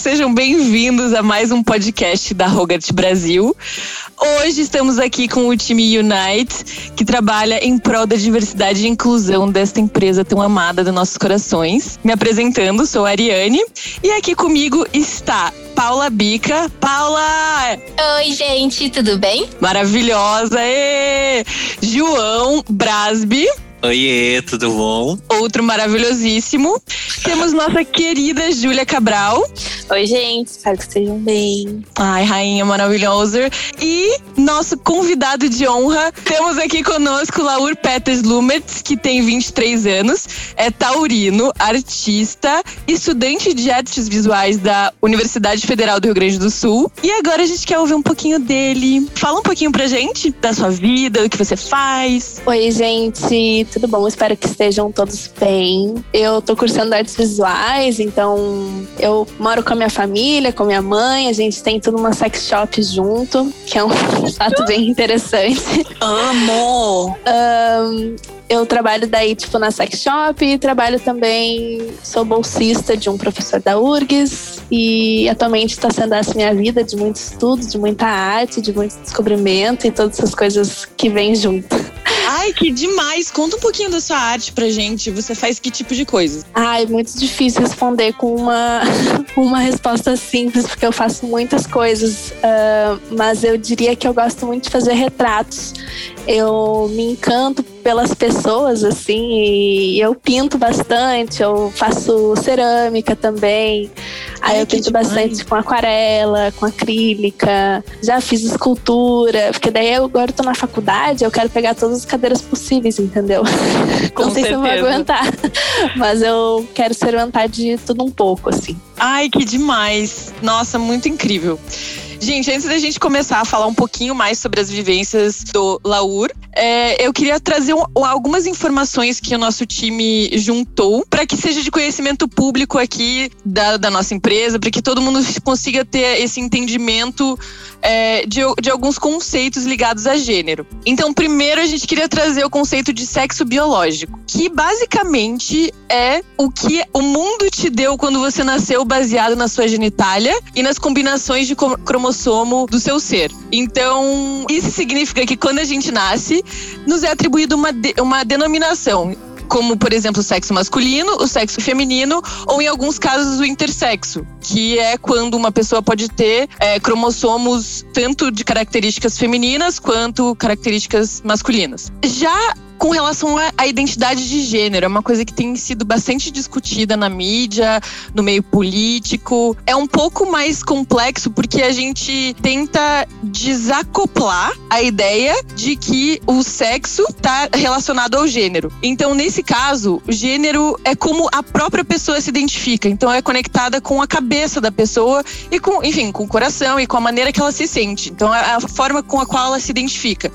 Sejam bem-vindos a mais um podcast da Rogart Brasil. Hoje estamos aqui com o time Unite, que trabalha em prol da diversidade e inclusão desta empresa tão amada dos nossos corações. Me apresentando, sou a Ariane e aqui comigo está Paula Bica. Paula! Oi, gente, tudo bem? Maravilhosa! E João Brasbi. Oiê, tudo bom? Outro maravilhosíssimo. Temos nossa querida Júlia Cabral. Oi, gente, espero que estejam bem. Ai, rainha maravilhosa. E nosso convidado de honra, temos aqui conosco Laur Peters Lumertz, que tem 23 anos, é taurino, artista, estudante de artes visuais da Universidade Federal do Rio Grande do Sul. E agora a gente quer ouvir um pouquinho dele. Fala um pouquinho pra gente da sua vida, o que você faz. Oi, gente, tudo bom? Espero que estejam todos bem. Eu tô cursando artes visuais, então eu moro com a minha família, com a minha mãe, a gente tem tudo uma sex shop junto, que é um fato bem interessante. Amo! Um, eu trabalho daí, tipo, na sex shop, trabalho também, sou bolsista de um professor da URGS e atualmente está sendo essa minha vida de muito estudo, de muita arte, de muito descobrimento e todas essas coisas que vêm junto. Ai, que demais! Conta um pouquinho da sua arte pra gente. Você faz que tipo de coisa? Ai, muito difícil responder com uma, uma resposta simples, porque eu faço muitas coisas. Uh, mas eu diria que eu gosto muito de fazer retratos. Eu me encanto pelas pessoas, assim, e eu pinto bastante, eu faço cerâmica também. Aí Ai, eu pinto demais. bastante com aquarela, com acrílica. Já fiz escultura, porque daí eu agora tô na faculdade, eu quero pegar todas as cadeiras possíveis, entendeu? Com Não sei certeza. se eu vou aguentar, mas eu quero experimentar de tudo um pouco, assim. Ai, que demais! Nossa, muito incrível. Gente, antes da gente começar a falar um pouquinho mais sobre as vivências do Laur, é, eu queria trazer um, algumas informações que o nosso time juntou para que seja de conhecimento público aqui da, da nossa empresa, para que todo mundo consiga ter esse entendimento é, de, de alguns conceitos ligados a gênero. Então, primeiro a gente queria trazer o conceito de sexo biológico, que basicamente é o que o mundo te deu quando você nasceu baseado na sua genitália e nas combinações de cromossomo cromossomo do seu ser. Então, isso significa que quando a gente nasce, nos é atribuído uma, de, uma denominação como, por exemplo, o sexo masculino, o sexo feminino ou, em alguns casos, o intersexo, que é quando uma pessoa pode ter é, cromossomos tanto de características femininas quanto características masculinas. Já com relação à identidade de gênero, é uma coisa que tem sido bastante discutida na mídia, no meio político. É um pouco mais complexo porque a gente tenta desacoplar a ideia de que o sexo está relacionado ao gênero. Então, nesse caso, o gênero é como a própria pessoa se identifica. Então, é conectada com a cabeça da pessoa e com, enfim, com o coração e com a maneira que ela se sente. Então, é a forma com a qual ela se identifica.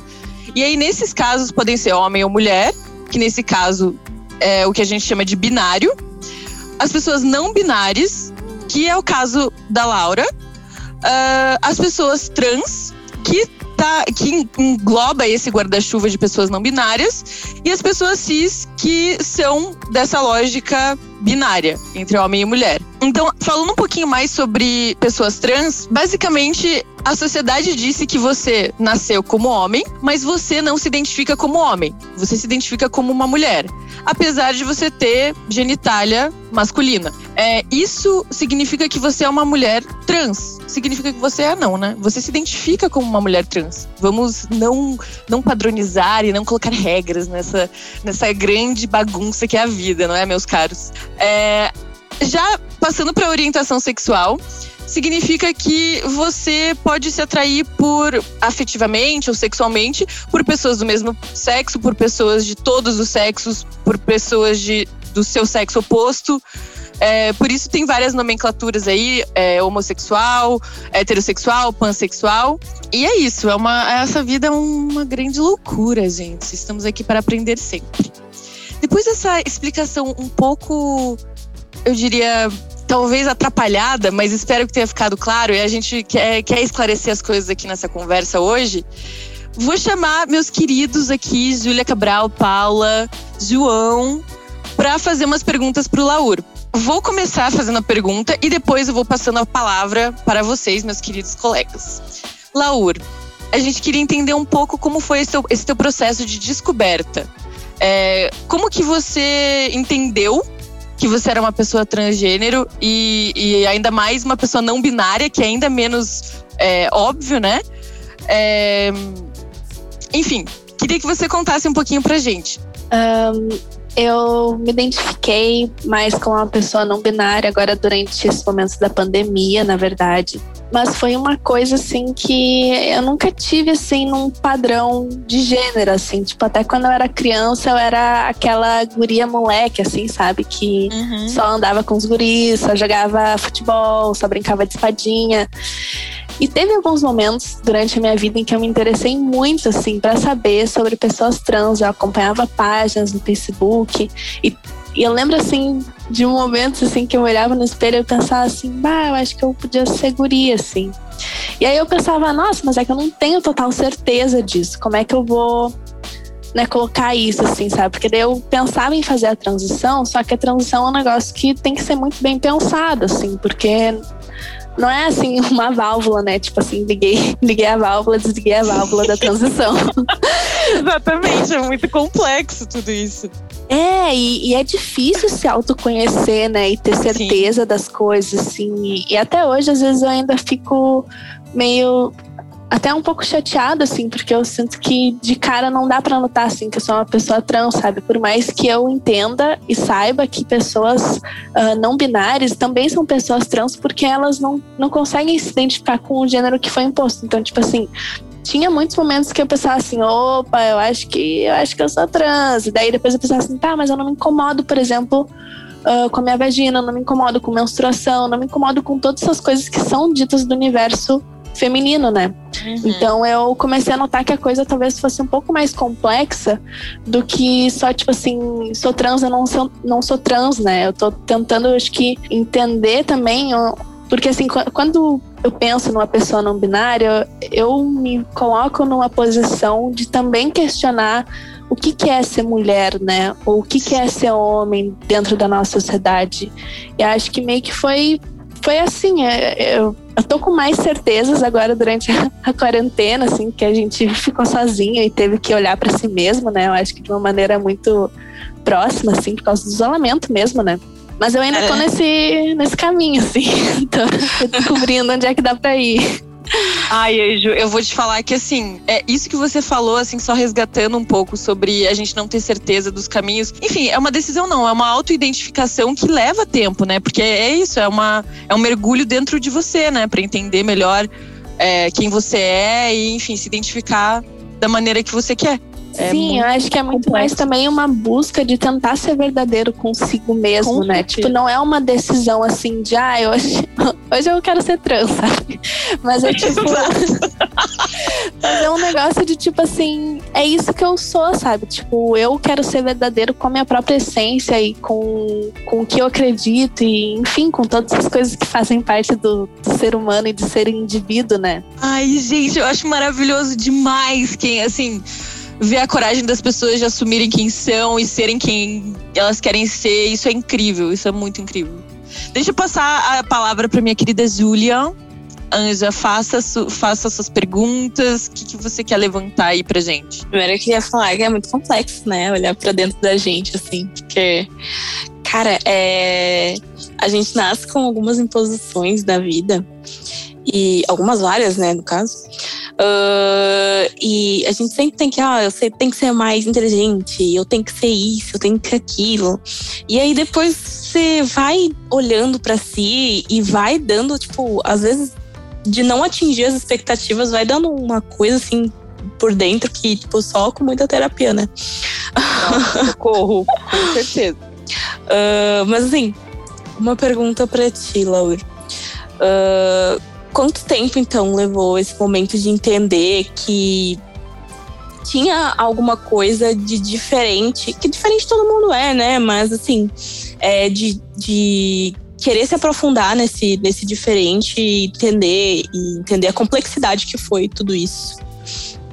E aí, nesses casos, podem ser homem ou mulher, que nesse caso é o que a gente chama de binário. As pessoas não binárias, que é o caso da Laura. Uh, as pessoas trans, que, tá, que engloba esse guarda-chuva de pessoas não binárias. E as pessoas cis, que são dessa lógica binária, entre homem e mulher. Então, falando um pouquinho mais sobre pessoas trans, basicamente a sociedade disse que você nasceu como homem, mas você não se identifica como homem. Você se identifica como uma mulher, apesar de você ter genitália masculina. É, isso significa que você é uma mulher trans. Significa que você é não, né? Você se identifica como uma mulher trans. Vamos não não padronizar e não colocar regras nessa nessa grande bagunça que é a vida, não é, meus caros? É, já passando para orientação sexual, significa que você pode se atrair por afetivamente ou sexualmente por pessoas do mesmo sexo, por pessoas de todos os sexos, por pessoas de, do seu sexo oposto. É, por isso tem várias nomenclaturas aí, é, homossexual, heterossexual, pansexual. E é isso, é uma, essa vida é uma grande loucura, gente. Estamos aqui para aprender sempre. Depois dessa explicação um pouco, eu diria, talvez atrapalhada, mas espero que tenha ficado claro e a gente quer, quer esclarecer as coisas aqui nessa conversa hoje. Vou chamar meus queridos aqui, Júlia Cabral, Paula, João, para fazer umas perguntas para o Laur. vou começar fazendo a pergunta e depois eu vou passando a palavra para vocês, meus queridos colegas. Laur, a gente queria entender um pouco como foi esse teu, esse teu processo de descoberta. É, como que você entendeu que você era uma pessoa transgênero e, e ainda mais uma pessoa não binária, que é ainda menos é, óbvio, né? É, enfim, queria que você contasse um pouquinho pra gente. Um, eu me identifiquei mais com uma pessoa não binária agora durante esses momentos da pandemia, na verdade. Mas foi uma coisa assim que eu nunca tive assim num padrão de gênero assim, tipo até quando eu era criança eu era aquela guria moleque assim, sabe, que uhum. só andava com os guris, só jogava futebol, só brincava de espadinha. E teve alguns momentos durante a minha vida em que eu me interessei muito, assim, para saber sobre pessoas trans. Eu acompanhava páginas no Facebook e, e eu lembro, assim, de um momento, assim, que eu olhava no espelho e pensava assim, bah, eu acho que eu podia ser assim. E aí eu pensava, nossa, mas é que eu não tenho total certeza disso. Como é que eu vou né, colocar isso, assim, sabe? Porque daí eu pensava em fazer a transição, só que a transição é um negócio que tem que ser muito bem pensado, assim, porque não é assim uma válvula, né? Tipo assim, liguei, liguei a válvula, desliguei a válvula da transição. Exatamente, é muito complexo tudo isso. É, e, e, é difícil se autoconhecer, né? E ter certeza Sim. das coisas, assim. E, e até hoje, às vezes, eu ainda fico meio até um pouco chateada, assim, porque eu sinto que de cara não dá para notar, assim, que eu sou uma pessoa trans, sabe? Por mais que eu entenda e saiba que pessoas uh, não binárias também são pessoas trans, porque elas não, não conseguem se identificar com o gênero que foi imposto. Então, tipo assim, tinha muitos momentos que eu pensava assim, opa, eu acho que eu acho que eu sou trans. E daí depois eu pensava assim, tá, mas eu não me incomodo, por exemplo, uh, com a minha vagina, não me incomodo com menstruação, não me incomodo com todas essas coisas que são ditas do universo feminino, né? Uhum. Então eu comecei a notar que a coisa talvez fosse um pouco mais complexa do que só, tipo assim, sou trans, eu não sou, não sou trans, né? Eu tô tentando, acho que, entender também. Porque assim, quando eu penso numa pessoa não binária, eu me coloco numa posição de também questionar o que, que é ser mulher, né? Ou o que, que é ser homem dentro da nossa sociedade. E acho que meio que foi foi assim, é, eu, eu tô com mais certezas agora durante a, a, quarentena, assim, que a gente ficou sozinho e teve que olhar para si mesmo, né? Eu acho que de uma maneira muito próxima, assim, por causa do isolamento mesmo, né? Mas eu ainda tô é. nesse, nesse caminho, assim. tô descobrindo onde é que dá pra ir. Ai, Ju, eu vou te falar que assim, é isso que você falou, assim, só resgatando um pouco sobre a gente não ter certeza dos caminhos. Enfim, é uma decisão não, é uma autoidentificação que leva tempo, né? Porque é isso, é, uma, é um mergulho dentro de você, né? Para entender melhor é, quem você é e, enfim, se identificar da maneira que você quer. É Sim, eu acho que é muito complexo. mais também uma busca de tentar ser verdadeiro consigo mesmo, Com né? Tipo, não é uma decisão assim de, ah, hoje, hoje eu quero ser trans, sabe? Mas é tipo. mas é um negócio de tipo assim, é isso que eu sou, sabe? Tipo, eu quero ser verdadeiro com a minha própria essência e com, com o que eu acredito, e enfim, com todas as coisas que fazem parte do, do ser humano e de ser indivíduo, né? Ai, gente, eu acho maravilhoso demais quem, assim ver a coragem das pessoas de assumirem quem são e serem quem elas querem ser. Isso é incrível, isso é muito incrível. Deixa eu passar a palavra para minha querida Julia. Anja, faça, faça suas perguntas. O que, que, você quer levantar aí pra gente? Primeiro eu queria falar que é muito complexo, né? Olhar para dentro da gente, assim, porque, cara, é... a gente nasce com algumas imposições da vida, e algumas várias, né, no caso. Uh, e a gente sempre tem que, ah, eu sei, tem que ser mais inteligente, eu tenho que ser isso, eu tenho que ser aquilo. E aí depois você vai olhando para si e vai dando, tipo, às vezes de não atingir as expectativas, vai dando uma coisa assim por dentro que, tipo, só com muita terapia, né? Nossa, socorro, com certeza. Uh, mas assim, uma pergunta para ti, Laura. Uh, Quanto tempo então levou esse momento de entender que tinha alguma coisa de diferente, que diferente todo mundo é, né? Mas assim, é de, de querer se aprofundar nesse, nesse diferente e entender, e entender a complexidade que foi tudo isso.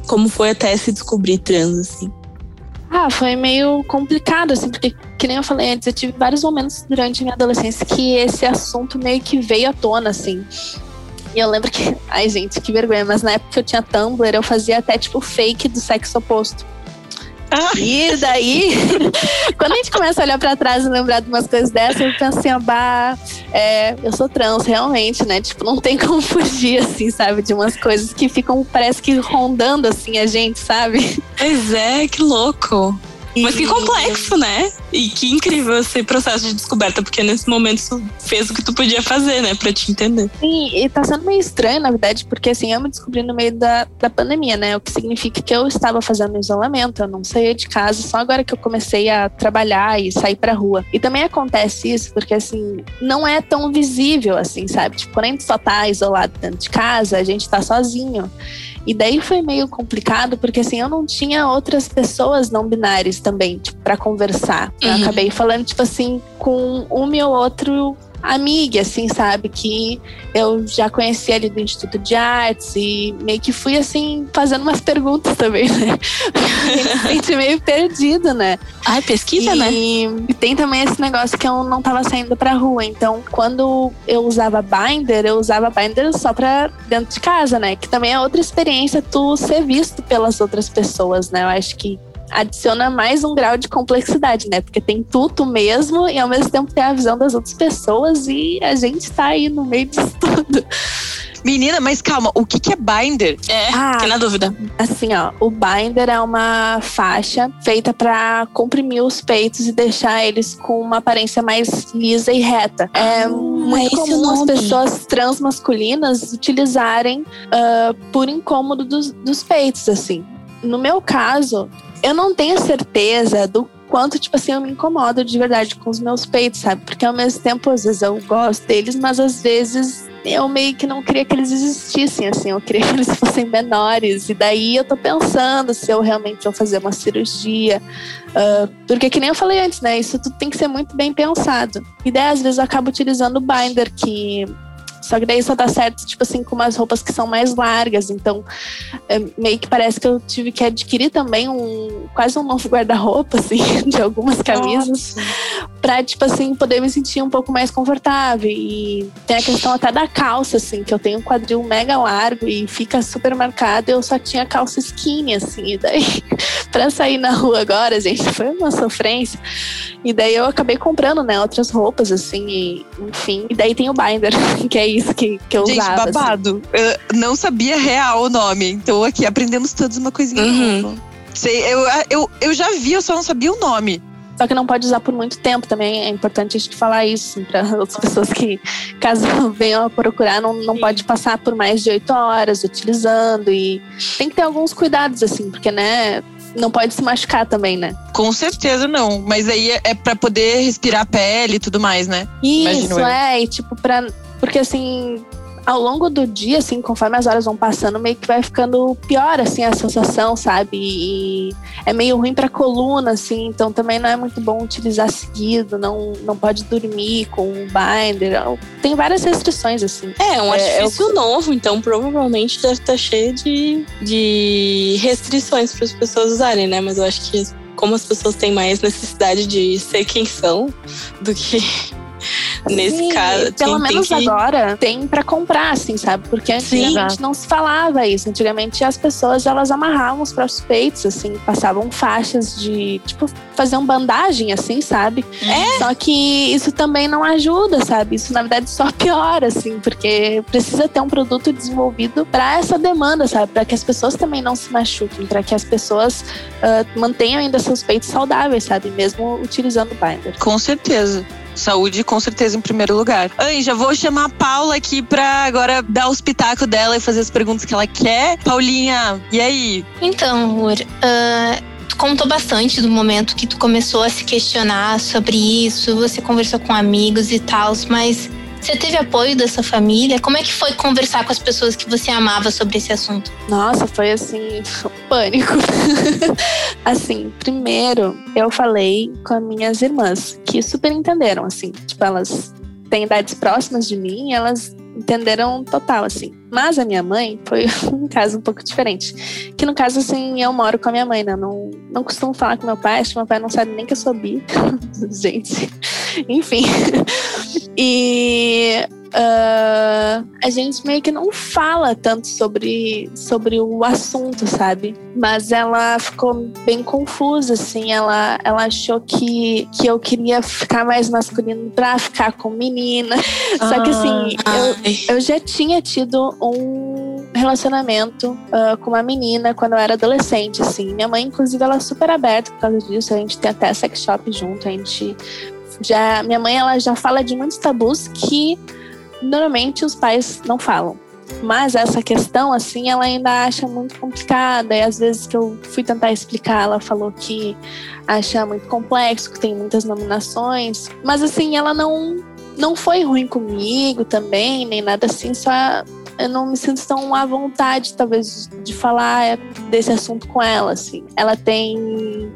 Como foi até se descobrir trans, assim. Ah, foi meio complicado, assim, porque, que nem eu falei antes, eu tive vários momentos durante a minha adolescência que esse assunto meio que veio à tona, assim. E eu lembro que. Ai, gente, que vergonha, mas na época que eu tinha Tumblr, eu fazia até tipo fake do sexo oposto. Ah. E daí, quando a gente começa a olhar para trás e lembrar de umas coisas dessas, eu penso assim, bah, é, eu sou trans, realmente, né? Tipo, não tem como fugir, assim, sabe? De umas coisas que ficam, parece que rondando, assim, a gente, sabe? Pois é, que louco. Mas que complexo, né? E que incrível esse processo de descoberta, porque nesse momento tu fez o que tu podia fazer, né, pra te entender. Sim, e tá sendo meio estranho, na verdade, porque assim, eu me descobri no meio da, da pandemia, né? O que significa que eu estava fazendo isolamento, eu não saía de casa, só agora que eu comecei a trabalhar e sair pra rua. E também acontece isso porque, assim, não é tão visível, assim, sabe? Tipo, quando a gente só tá isolado dentro de casa, a gente tá sozinho. E daí foi meio complicado, porque assim, eu não tinha outras pessoas não binárias também, tipo, pra conversar. Uhum. Eu acabei falando, tipo assim, com um ou outro amiga, assim, sabe? Que eu já conhecia ali do Instituto de Artes e meio que fui, assim, fazendo umas perguntas também, né? me senti meio perdido, né? Ai, pesquisa, e, né? E tem também esse negócio que eu não tava saindo pra rua. Então, quando eu usava binder, eu usava binder só pra dentro de casa, né? Que também é outra experiência tu ser visto pelas outras pessoas, né? Eu acho que adiciona mais um grau de complexidade, né? Porque tem tudo mesmo e ao mesmo tempo tem a visão das outras pessoas e a gente tá aí no meio disso tudo. Menina, mas calma, o que, que é binder? É, ah, fiquei na dúvida. Assim, ó, o binder é uma faixa feita para comprimir os peitos e deixar eles com uma aparência mais lisa e reta. É ah, muito é comum as pessoas transmasculinas utilizarem uh, por incômodo dos, dos peitos, assim. No meu caso, eu não tenho certeza do quanto, tipo assim, eu me incomodo de verdade com os meus peitos, sabe? Porque ao mesmo tempo, às vezes eu gosto deles, mas às vezes eu meio que não queria que eles existissem, assim, eu queria que eles fossem menores. E daí eu tô pensando se eu realmente vou fazer uma cirurgia. Uh, porque, que nem eu falei antes, né? Isso tudo tem que ser muito bem pensado. E daí, às vezes, eu acabo utilizando o binder, que só que daí só dá certo, tipo assim, com umas roupas que são mais largas. Então, é, meio que parece que eu tive que adquirir também um quase um novo guarda-roupa, assim, de algumas camisas. Pra, tipo assim, poder me sentir um pouco mais confortável. E tem a questão até da calça, assim, que eu tenho um quadril mega largo e fica super marcado. Eu só tinha calça skinny, assim. E daí, pra sair na rua agora, gente, foi uma sofrência. E daí eu acabei comprando, né, outras roupas, assim, e, enfim. E daí tem o binder, que é isso que, que eu Gente, usava. Gente, babado. Assim. Eu não sabia real o nome. Então aqui aprendemos todos uma coisinha uhum. nova. Sei, eu, eu, eu já vi, eu só não sabia o nome. Só que não pode usar por muito tempo também. É importante a gente falar isso para outras pessoas que, caso venham a procurar, não, não pode passar por mais de oito horas utilizando. E tem que ter alguns cuidados, assim, porque, né, não pode se machucar também, né? Com certeza não. Mas aí é, é para poder respirar a pele e tudo mais, né? Isso, é. E tipo, pra, porque assim, ao longo do dia, assim, conforme as horas vão passando, meio que vai ficando pior, assim, a sensação, sabe? E é meio ruim pra coluna, assim, então também não é muito bom utilizar seguido, não, não pode dormir com o binder. Tem várias restrições, assim. É, um artifício é, novo, então provavelmente deve estar cheio de, de restrições para as pessoas usarem, né? Mas eu acho que como as pessoas têm mais necessidade de ser quem são do que Nesse Sim, caso. Pelo menos que... agora tem para comprar, assim, sabe? Porque antigamente Sim. não se falava isso. Antigamente as pessoas elas amarravam os próprios peitos, assim, passavam faixas de, tipo, fazer uma bandagem, assim, sabe? É. Só que isso também não ajuda, sabe? Isso na verdade só piora, assim, porque precisa ter um produto desenvolvido para essa demanda, sabe? Para que as pessoas também não se machuquem, para que as pessoas uh, mantenham ainda seus peitos saudáveis, sabe? Mesmo utilizando binder. Com certeza. Saúde, com certeza, em primeiro lugar. Anja, vou chamar a Paula aqui pra agora dar o espetáculo dela e fazer as perguntas que ela quer. Paulinha, e aí? Então, amor, uh, tu contou bastante do momento que tu começou a se questionar sobre isso, você conversou com amigos e tal, mas você teve apoio dessa família? Como é que foi conversar com as pessoas que você amava sobre esse assunto? Nossa, foi assim, pânico. assim, primeiro eu falei com as minhas irmãs, que super entenderam, assim, tipo, elas têm idades próximas de mim, elas entenderam total, assim. Mas a minha mãe foi um caso um pouco diferente. Que no caso, assim, eu moro com a minha mãe, né? Não, não costumo falar com meu pai, acho que meu pai não sabe nem que eu sou bi. Gente, enfim. E uh, a gente meio que não fala tanto sobre, sobre o assunto, sabe? Mas ela ficou bem confusa, assim. Ela, ela achou que, que eu queria ficar mais masculino pra ficar com menina. Só que, assim, eu, eu já tinha tido um relacionamento uh, com uma menina quando eu era adolescente, assim. Minha mãe, inclusive, ela é super aberta por causa disso. A gente tem até sex shop junto, a gente já minha mãe ela já fala de muitos tabus que normalmente os pais não falam. Mas essa questão, assim, ela ainda acha muito complicada. E às vezes que eu fui tentar explicar, ela falou que acha muito complexo, que tem muitas nominações. Mas, assim, ela não, não foi ruim comigo também, nem nada assim. Só eu não me sinto tão à vontade, talvez, de falar desse assunto com ela, assim. Ela tem.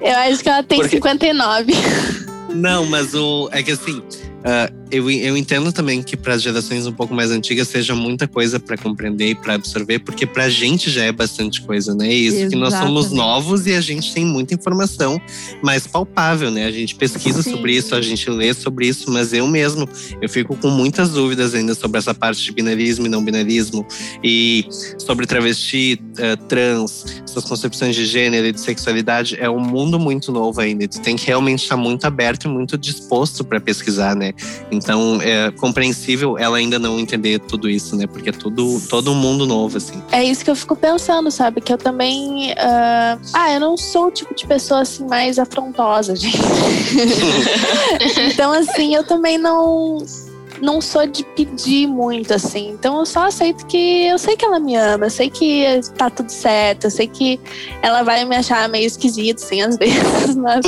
Eu acho que ela tem Porque... 59. Não, mas o. É que assim. Uh, eu, eu entendo também que para as gerações um pouco mais antigas seja muita coisa para compreender e para absorver, porque para a gente já é bastante coisa, né? Isso Exatamente. que nós somos novos e a gente tem muita informação mais palpável, né? A gente pesquisa Sim. sobre isso, a gente lê sobre isso, mas eu mesmo, eu fico com muitas dúvidas ainda sobre essa parte de binarismo e não binarismo e sobre travesti, uh, trans, essas concepções de gênero e de sexualidade. É um mundo muito novo ainda. Tu tem que realmente estar muito aberto e muito disposto para pesquisar, né? Então, é compreensível ela ainda não entender tudo isso, né? Porque é tudo, todo um mundo novo, assim. É isso que eu fico pensando, sabe? Que eu também. Uh... Ah, eu não sou o tipo de pessoa assim mais afrontosa, gente. então, assim, eu também não não sou de pedir muito, assim. Então eu só aceito que eu sei que ela me ama, eu sei que tá tudo certo, eu sei que ela vai me achar meio esquisito, assim, às vezes, mas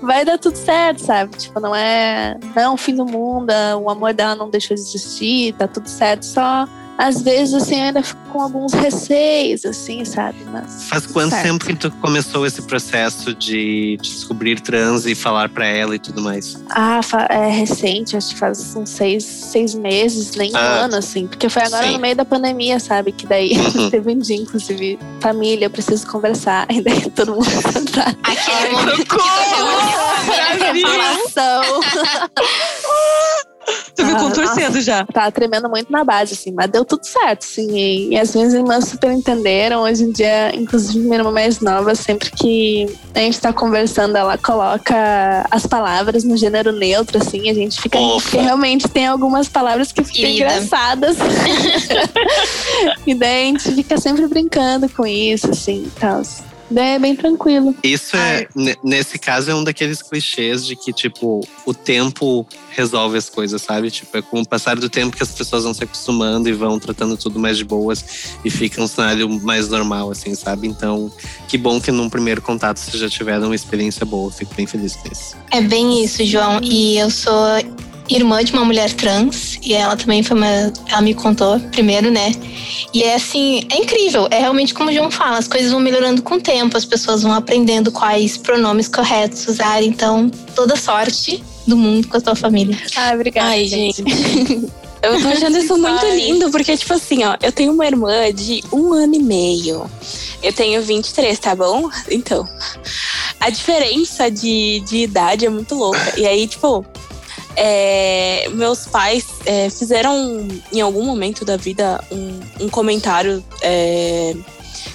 vai dar tudo certo, sabe? Tipo, não é, não é fim do mundo, o amor dela não deixou de existir, tá tudo certo, só às vezes, assim, eu ainda fico com alguns receios, assim, sabe? Mas, Faz quanto certo. tempo que tu começou esse processo de descobrir trans e falar para ela e tudo mais? Ah, é recente, acho que faz uns seis, seis meses, nem ah, um ano, assim. Porque foi agora sim. no meio da pandemia, sabe? Que daí uhum. teve um dia, inclusive, família, eu preciso conversar. E daí todo mundo tá. Aquele momento que Tu me contorcendo já. Tá tremendo muito na base, assim, mas deu tudo certo, assim. E, as minhas irmãs super entenderam. Hoje em dia, inclusive minha irmã mais nova, sempre que a gente tá conversando, ela coloca as palavras no gênero neutro, assim. A gente fica. Porque realmente tem algumas palavras que ficam Querida. engraçadas. e daí a gente fica sempre brincando com isso, assim, tal. É bem tranquilo. Isso é, nesse caso, é um daqueles clichês de que, tipo, o tempo resolve as coisas, sabe? Tipo, é com o passar do tempo que as pessoas vão se acostumando e vão tratando tudo mais de boas e fica um cenário mais normal, assim, sabe? Então, que bom que num primeiro contato vocês já tiveram uma experiência boa. Fico bem feliz com isso. É bem isso, João. E eu sou irmã de uma mulher trans e ela também foi uma. Ela me contou primeiro, né? E é assim, é incrível. É realmente como o João fala, as coisas vão melhorando com o tempo, as pessoas vão aprendendo quais pronomes corretos usar. Então, toda sorte do mundo com a tua família. Ah, obrigada. Ai, gente. Eu tô achando isso muito lindo, porque, tipo assim, ó, eu tenho uma irmã de um ano e meio. Eu tenho 23, tá bom? Então, a diferença de, de idade é muito louca. E aí, tipo, é, meus pais é, fizeram em algum momento da vida um, um comentário é,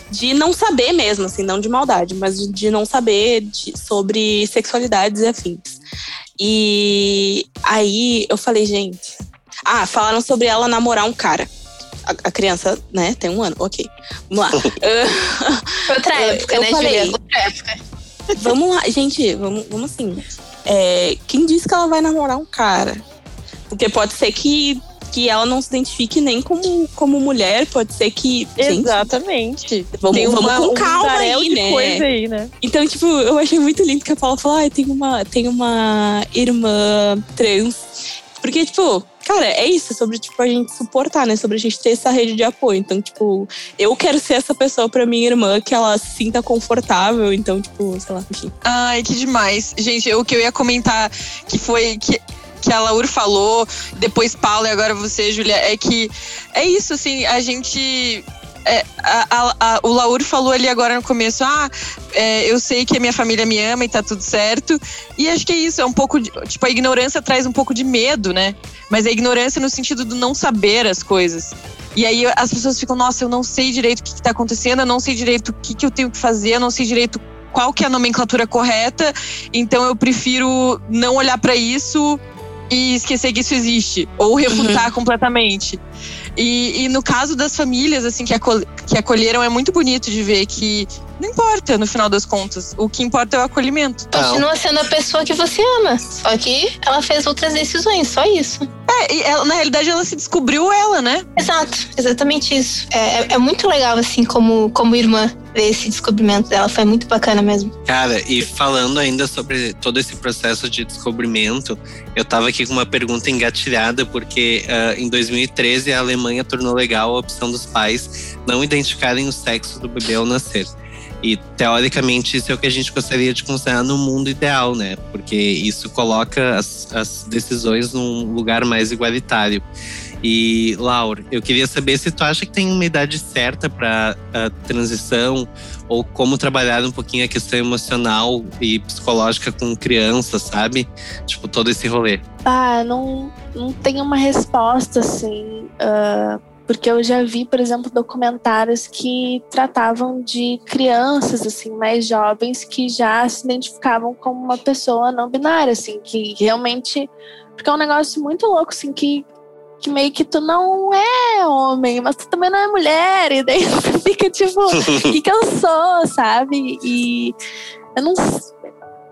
de não saber mesmo, assim, não de maldade, mas de, de não saber de, sobre sexualidades e afins. E aí eu falei, gente. Ah, falaram sobre ela namorar um cara. A, a criança, né, tem um ano, ok. Vamos lá. Outra época, eu, né, falei, Julia? Outra época. Vamos lá, gente, vamos, vamos assim. É, quem disse que ela vai namorar um cara? Porque pode ser que, que ela não se identifique nem como, como mulher, pode ser que. Exatamente. Gente, vamos, tem vamos uma, com calma um aí, né? Coisa aí, né? Então, tipo, eu achei muito lindo que a Paula falou: ah, tem uma, tem uma irmã trans. Porque, tipo, cara, é isso, sobre, tipo, a gente suportar, né? Sobre a gente ter essa rede de apoio. Então, tipo, eu quero ser essa pessoa pra minha irmã que ela se sinta confortável. Então, tipo, sei lá, enfim. Ai, que demais. Gente, o que eu ia comentar que foi que que a Laura falou, depois Paula e agora você, Julia, é que é isso, assim, a gente é, a, a, a, o Laur falou ali agora no começo: ah, é, eu sei que a minha família me ama e tá tudo certo. E acho que é isso, é um pouco. De, tipo, a ignorância traz um pouco de medo, né? Mas a ignorância no sentido do não saber as coisas. E aí as pessoas ficam: nossa, eu não sei direito o que, que tá acontecendo, eu não sei direito o que, que eu tenho que fazer, eu não sei direito qual que é a nomenclatura correta, então eu prefiro não olhar para isso e esquecer que isso existe, ou refutar uhum. completamente. E, e, no caso das famílias, assim, que, acol que acolheram, é muito bonito de ver que não importa, no final das contas. O que importa é o acolhimento. Continua sendo a pessoa que você ama. Só que ela fez outras decisões, só isso. É, e ela, na realidade ela se descobriu ela, né? Exato, exatamente isso. É, é, é muito legal, assim, como, como irmã, ver esse descobrimento dela. Foi muito bacana mesmo. Cara, e falando ainda sobre todo esse processo de descobrimento, eu tava aqui com uma pergunta engatilhada, porque uh, em 2013 a Alemanha tornou legal a opção dos pais não identificarem o sexo do bebê ao nascer. E teoricamente isso é o que a gente gostaria de considerar no mundo ideal, né? Porque isso coloca as, as decisões num lugar mais igualitário. E, Laura, eu queria saber se tu acha que tem uma idade certa para a transição ou como trabalhar um pouquinho a questão emocional e psicológica com crianças, sabe? Tipo, todo esse rolê. Ah, não, não tenho uma resposta, assim. Uh porque eu já vi, por exemplo, documentários que tratavam de crianças assim mais jovens que já se identificavam como uma pessoa não binária, assim, que realmente porque é um negócio muito louco assim que que meio que tu não é homem, mas tu também não é mulher, e daí tu fica tipo, o que, que eu sou, sabe? E eu não,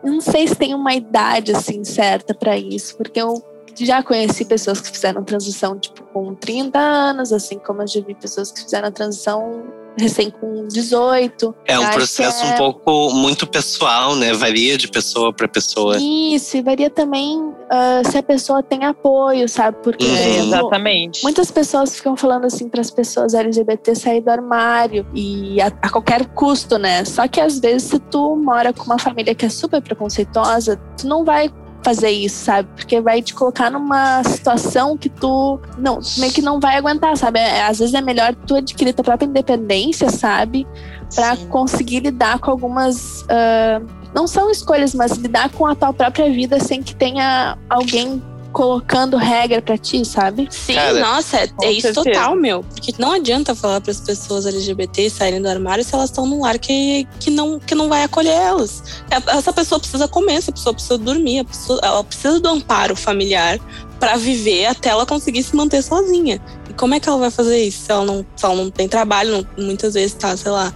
eu não sei se tem uma idade assim certa para isso, porque eu já conheci pessoas que fizeram transição tipo com 30 anos, assim como eu já vi pessoas que fizeram a transição recém com 18. É um processo é... um pouco muito pessoal, né? Varia de pessoa para pessoa. Isso, e varia também uh, se a pessoa tem apoio, sabe? Porque uhum. é, exatamente. Muitas pessoas ficam falando assim para as pessoas LGBT sair do armário e a, a, qualquer custo, né? Só que às vezes se tu mora com uma família que é super preconceituosa, tu não vai fazer isso, sabe? Porque vai te colocar numa situação que tu não, meio que não vai aguentar, sabe? É, às vezes é melhor tu adquirir tua própria independência, sabe? Para conseguir lidar com algumas. Uh, não são escolhas, mas lidar com a tua própria vida sem que tenha alguém colocando regra para ti, sabe? Sim, Cara, nossa, é, é isso total, meu. Porque não adianta falar para as pessoas LGBT saírem do armário se elas estão num lar que, que, não, que não vai acolher elas. É, essa pessoa precisa comer, essa pessoa precisa dormir, pessoa, ela precisa do amparo familiar para viver até ela conseguir se manter sozinha. E como é que ela vai fazer isso se ela não, se ela não tem trabalho, não, muitas vezes tá, sei lá,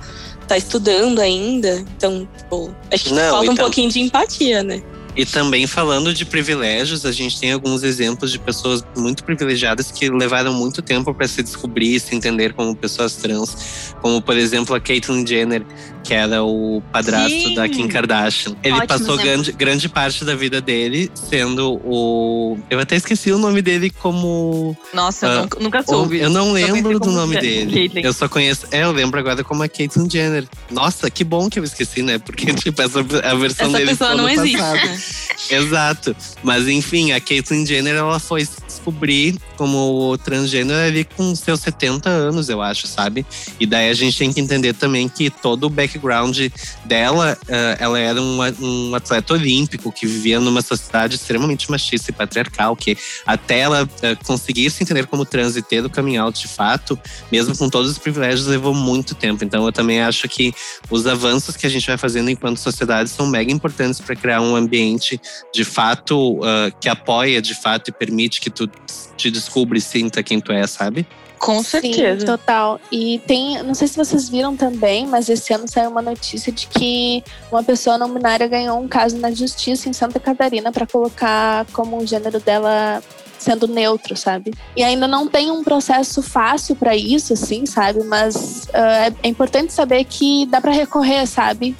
tá estudando ainda? Então, tipo, acho que não, falta então... um pouquinho de empatia, né? E também falando de privilégios, a gente tem alguns exemplos de pessoas muito privilegiadas que levaram muito tempo para se descobrir e se entender como pessoas trans, como por exemplo a Caitlyn Jenner, que era o padrasto Sim. da Kim Kardashian. Ele Ótimo passou grande, grande parte da vida dele sendo o. Eu até esqueci o nome dele como. Nossa, uh, eu nunca, nunca soube. Eu não lembro do nome dele. Caitlyn. Eu só conheço. É, eu lembro agora como a Caitlyn Jenner. Nossa, que bom que eu esqueci, né? Porque, tipo, essa a versão essa dele. Essa pessoa não existe. Exato. Mas enfim, a Caitlyn Jenner, ela foi descobrir como transgênero ali com seus 70 anos, eu acho, sabe? E daí a gente tem que entender também que todo o background dela, uh, ela era um, atleta olímpico que vivia numa sociedade extremamente machista e patriarcal, que até ela uh, conseguir se entender como trans e ter o coming de fato, mesmo com todos os privilégios, levou muito tempo. Então eu também acho que os avanços que a gente vai fazendo enquanto sociedade são mega importantes para criar um ambiente de fato uh, que apoia de fato e permite que tu te descubra e sinta quem tu é, sabe? Com certeza. Sim, total. E tem, não sei se vocês viram também, mas esse ano saiu uma notícia de que uma pessoa não binária ganhou um caso na justiça em Santa Catarina para colocar como o gênero dela sendo neutro, sabe? E ainda não tem um processo fácil para isso, assim, sabe? Mas uh, é, é, importante saber que dá para recorrer, sabe?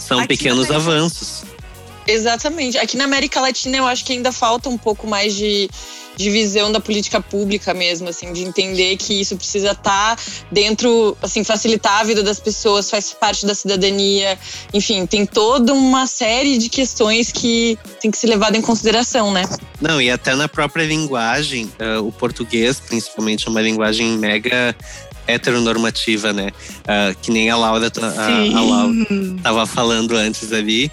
São Aqui pequenos avanços. Exatamente. Aqui na América Latina eu acho que ainda falta um pouco mais de, de visão da política pública mesmo, assim, de entender que isso precisa estar tá dentro, assim, facilitar a vida das pessoas, faz parte da cidadania. Enfim, tem toda uma série de questões que tem que ser levada em consideração, né? Não, e até na própria linguagem, uh, o português, principalmente, é uma linguagem mega heteronormativa, né? Uh, que nem a Laura, a, a Laura tava falando antes ali.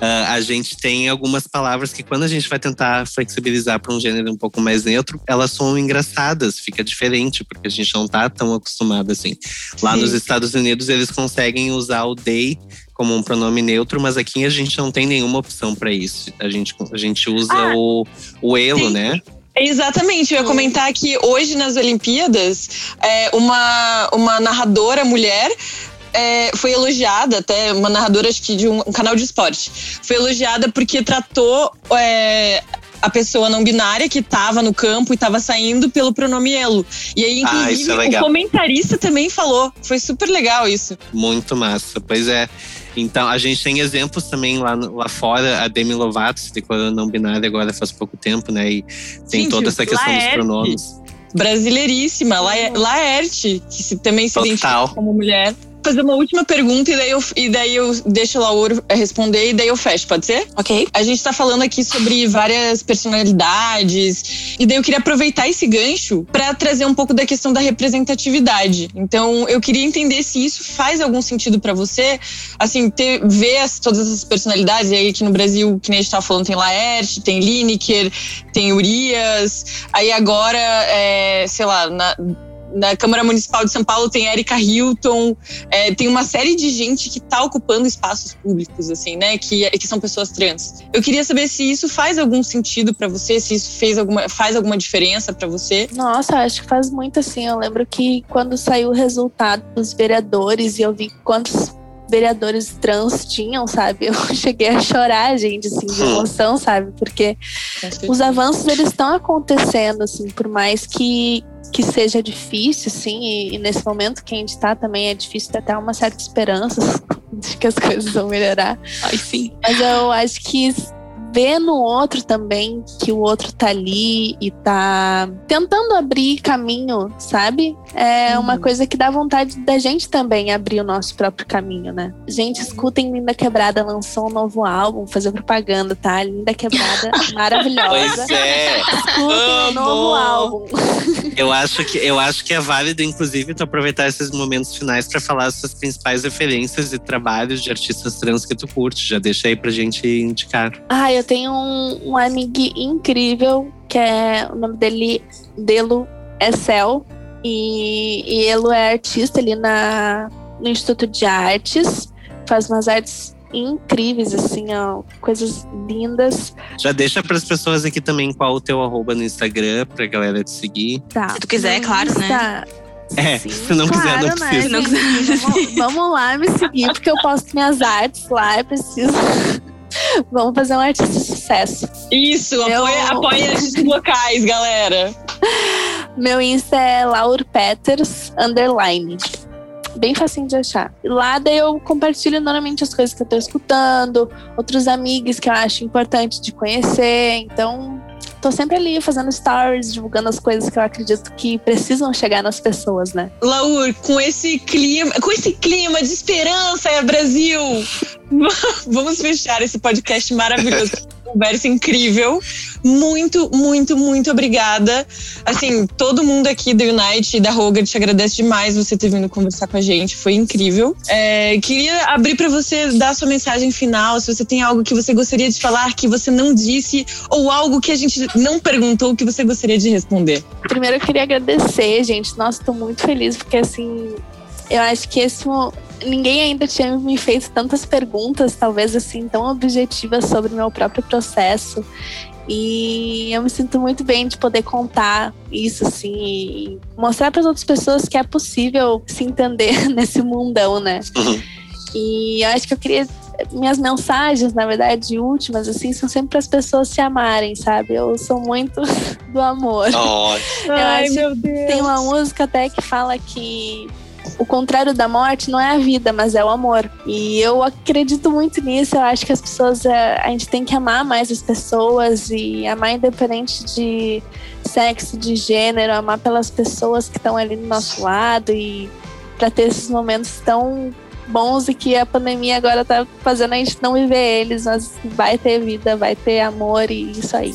Uh, a gente tem algumas palavras que quando a gente vai tentar flexibilizar para um gênero um pouco mais neutro, elas são engraçadas, fica diferente, porque a gente não tá tão acostumado assim. Lá Sim. nos Estados Unidos eles conseguem usar o they como um pronome neutro, mas aqui a gente não tem nenhuma opção para isso. A gente, a gente usa ah, o, o elo, sim. né? Exatamente, eu ia comentar que hoje nas Olimpíadas, é, uma, uma narradora mulher é, foi elogiada, até uma narradora acho que de um, um canal de esporte, foi elogiada porque tratou é, a pessoa não binária que estava no campo e estava saindo pelo pronome elo. E aí, ah, inclusive, ah, é o comentarista também falou. Foi super legal isso. Muito massa. Pois é. Então, a gente tem exemplos também lá, lá fora. A Demi Lovato se declarou não binária agora faz pouco tempo, né? E tem Sim, toda essa questão Laerte. dos pronomes. Brasileiríssima, Laerte, que se, também se Total. identifica como mulher fazer uma última pergunta e daí eu, e daí eu deixo o Lauro responder e daí eu fecho, pode ser? Ok. A gente tá falando aqui sobre várias personalidades e daí eu queria aproveitar esse gancho para trazer um pouco da questão da representatividade. Então, eu queria entender se isso faz algum sentido para você, assim, ter, ver as, todas essas personalidades. E aí aqui no Brasil, que nem a gente tava falando, tem Laerte, tem Lineker, tem Urias. Aí agora, é, sei lá, na, na Câmara Municipal de São Paulo tem Erika Hilton, é, tem uma série de gente que está ocupando espaços públicos, assim, né? Que, que são pessoas trans. Eu queria saber se isso faz algum sentido para você, se isso fez alguma, faz alguma diferença para você. Nossa, acho que faz muito assim. Eu lembro que quando saiu o resultado dos vereadores e eu vi quantos vereadores trans tinham, sabe? Eu cheguei a chorar, gente, assim, de emoção, sabe? Porque os avanços eles estão acontecendo, assim, por mais que que seja difícil, sim, e, e, nesse momento que a gente está também é difícil ter até uma certa esperança de que as coisas vão melhorar. Ai, sim. Mas eu acho que ver no outro também que o outro tá ali e tá tentando abrir caminho, sabe? É uma uhum. coisa que dá vontade da gente também abrir o nosso próprio caminho, né? Gente, escutem Linda Quebrada lançou um novo álbum, fazer propaganda, tá? Linda Quebrada, maravilhosa. Pois é. Escutem o novo álbum. Eu acho que eu acho que é válido, inclusive, tu aproveitar esses momentos finais para falar as suas principais referências e trabalhos de artistas trans que tu curte. Já deixa aí pra gente indicar. Ah, eu tenho um, um amigo incrível, que é o nome dele, Delo Excel. E, e ele é artista ali na, no Instituto de Artes, faz umas artes incríveis, assim, ó, coisas lindas. Já deixa para as pessoas aqui também qual o teu arroba no Instagram pra galera te seguir. Tá. Se tu quiser, é claro, né? É, Sim, se não claro, quiser, não precisa. Né, não quiser. Vamos, vamos, lá me seguir, porque eu posto minhas artes lá, é preciso. Vamos fazer um artista de sucesso. Isso, Meu... apoia, apoia artistas locais, galera. Meu Insta é Laur Peters, underline. Bem facinho de achar. Lá daí eu compartilho normalmente as coisas que eu tô escutando, outros amigos que eu acho importante de conhecer. Então, tô sempre ali fazendo stories, divulgando as coisas que eu acredito que precisam chegar nas pessoas, né? Laur, com esse clima, com esse clima de esperança, é Brasil, vamos fechar esse podcast maravilhoso. conversa incrível. Muito, muito, muito obrigada. Assim, todo mundo aqui do Unite e da Roger te agradece demais você ter vindo conversar com a gente. Foi incrível. É, queria abrir para você dar sua mensagem final. Se você tem algo que você gostaria de falar que você não disse, ou algo que a gente não perguntou que você gostaria de responder. Primeiro, eu queria agradecer, gente. Nossa, tô muito feliz, porque assim, eu acho que esse ninguém ainda tinha me feito tantas perguntas, talvez assim, tão objetivas sobre o meu próprio processo. E eu me sinto muito bem de poder contar isso, assim, e mostrar para as outras pessoas que é possível se entender nesse mundão, né? Uhum. E eu acho que eu queria. Minhas mensagens, na verdade, últimas, assim, são sempre para as pessoas se amarem, sabe? Eu sou muito do amor. Oh. eu Ai, acho meu Deus. Tem uma música até que fala que o contrário da morte não é a vida, mas é o amor. E eu acredito muito nisso. Eu acho que as pessoas, é, a gente tem que amar mais as pessoas e amar independente de sexo, de gênero, amar pelas pessoas que estão ali do nosso lado e para ter esses momentos tão bons e que a pandemia agora tá fazendo a gente não viver eles, mas vai ter vida, vai ter amor e isso aí.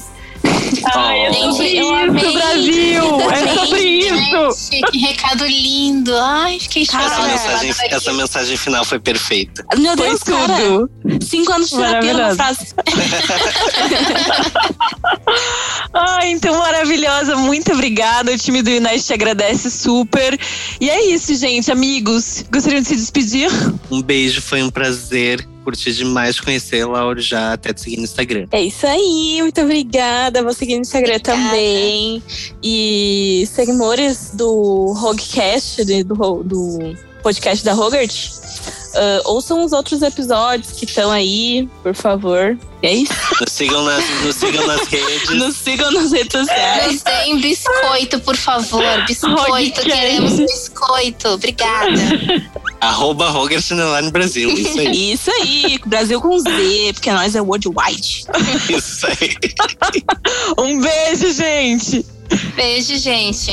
Ai, é sobre Gente, isso, amei. Brasil! É sobre isso! Gente, que recado lindo. Ai, fiquei Cara, Essa chorando. mensagem, essa mensagem final foi perfeita. Meu Foi Deus, cara. tudo. Cinco anos de terapia Maravilhoso. frase. Ai, então maravilhosa. Muito obrigada. O time do United te agradece super. E é isso, gente. Amigos, gostariam de se despedir? Um beijo, foi um prazer. Curti demais te conhecer, Laura, já até te seguir no Instagram. É isso aí, muito obrigada. Vou seguir no Instagram Obrigada. também. E seguidores do Rogcast, do, do podcast da Rogert, ah, ouçam os outros episódios que estão aí, por favor. E é isso. Nos sigam nas, nos sigam nas redes. Nos sigam nas redes sociais. Nos deem biscoito, por favor. Biscoito, queremos biscoito. Obrigada. Arroba Rogers Underline Brasil. Isso aí. Isso aí, Brasil com Z, porque nós é worldwide. Isso aí. Um beijo, gente! Beijo, gente.